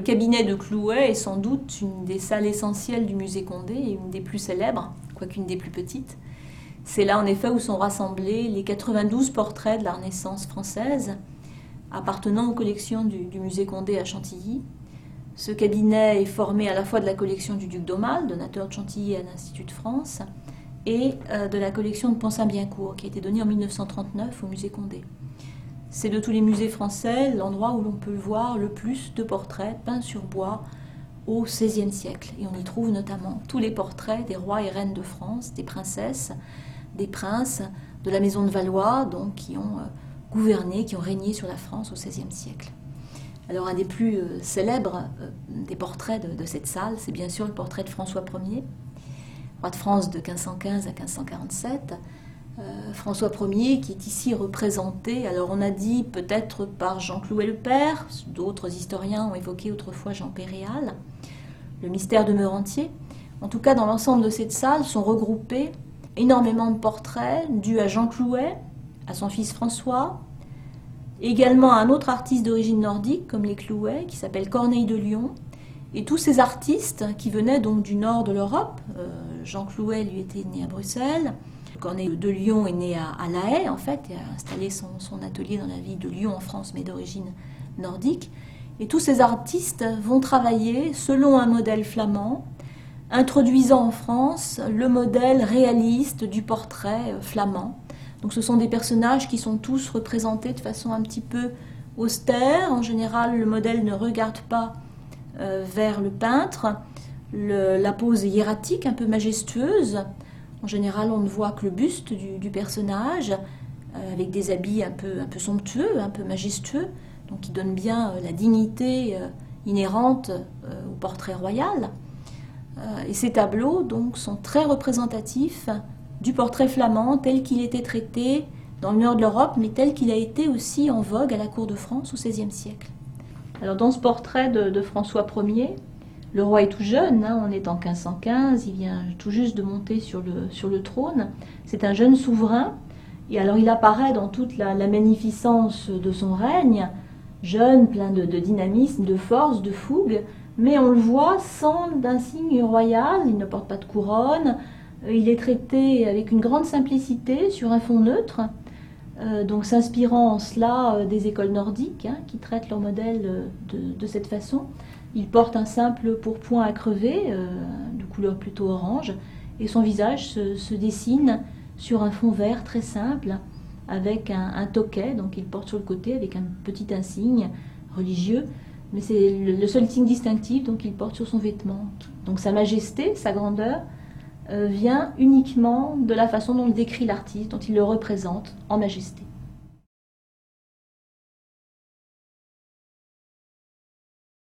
Le cabinet de Clouet est sans doute une des salles essentielles du musée Condé et une des plus célèbres, quoiqu'une des plus petites. C'est là en effet où sont rassemblés les 92 portraits de la Renaissance française appartenant aux collections du, musée Condé à Chantilly. Ce cabinet est formé à la fois de la collection du duc d'Aumale, donateur de Chantilly à l'Institut de France, et euh, de la collection de Pont-Saint-Biencourt, qui a été donnée en 1939 au musée Condé. C'est de tous les musées français l'endroit où l'on peut voir le plus de portraits peints sur bois au XVIe siècle. Et on y trouve notamment tous les portraits des rois et reines de France, des princesses, des princes de la maison de Valois, qui ont euh, gouverné, qui ont régné sur la France au XVIe siècle. Alors un des plus euh, célèbres euh, des portraits de, cette salle, c'est bien sûr le portrait de François Ier, roi de France de 1515 à 1547. François Ier qui est ici représenté, alors on a dit peut-être par Jean Clouet le Père, d'autres historiens ont évoqué autrefois Jean Péréal, le mystère demeure entier. En tout cas, dans l'ensemble de cette salle sont regroupés énormément de portraits dus à Jean Clouet, à son fils François, également à un autre artiste d'origine nordique comme les Clouet, qui s'appelle Corneille de Lyon, et tous ces artistes qui venaient donc du nord de l'Europe. Euh, Jean Clouet, lui, était né à Bruxelles. Corneille de Lyon est né à, La Haye, en fait, et a installé son, atelier dans la ville de Lyon, en France, mais d'origine nordique. Et tous ces artistes vont travailler selon un modèle flamand, introduisant en France le modèle réaliste du portrait euh, flamand. Donc ce sont des personnages qui sont tous représentés de façon un petit peu austère. En général, le modèle ne regarde pas euh, vers le peintre. la pose hiératique, un peu majestueuse. En général, on ne voit que le buste du, personnage, euh, avec des habits un peu, somptueux, un peu majestueux, qui donne bien la dignité inhérente au portrait royal. Euh, et ces tableaux donc, sont très représentatifs du portrait flamand tel qu'il était traité dans le nord de l'Europe, mais tel qu'il a été aussi en vogue à la cour de France au XVIe siècle. Alors dans ce portrait de, François Ier, le roi est tout jeune, hein, on est en 1515, il vient tout juste de monter sur le, trône. C'est un jeune souverain, et alors il apparaît dans toute la, magnificence de son règne, jeune, plein de dynamisme, de force, de fougue, mais on le voit sans d'insigne royal, il ne porte pas de couronne, il est traité avec une grande simplicité sur un fond neutre, euh, donc s'inspirant en cela euh, des écoles nordiques hein, qui traitent leur modèle de, cette façon. Il porte un simple pourpoint à crever, de couleur plutôt orange, et son visage se, dessine sur un fond vert très simple, avec un, toquet, donc il porte sur le côté avec un petit insigne religieux mais c'est le seul signe distinctif donc il porte sur son vêtement. Donc sa majesté, sa grandeur, euh, vient uniquement de la façon dont le décrit l'artiste, dont il le représente en majesté.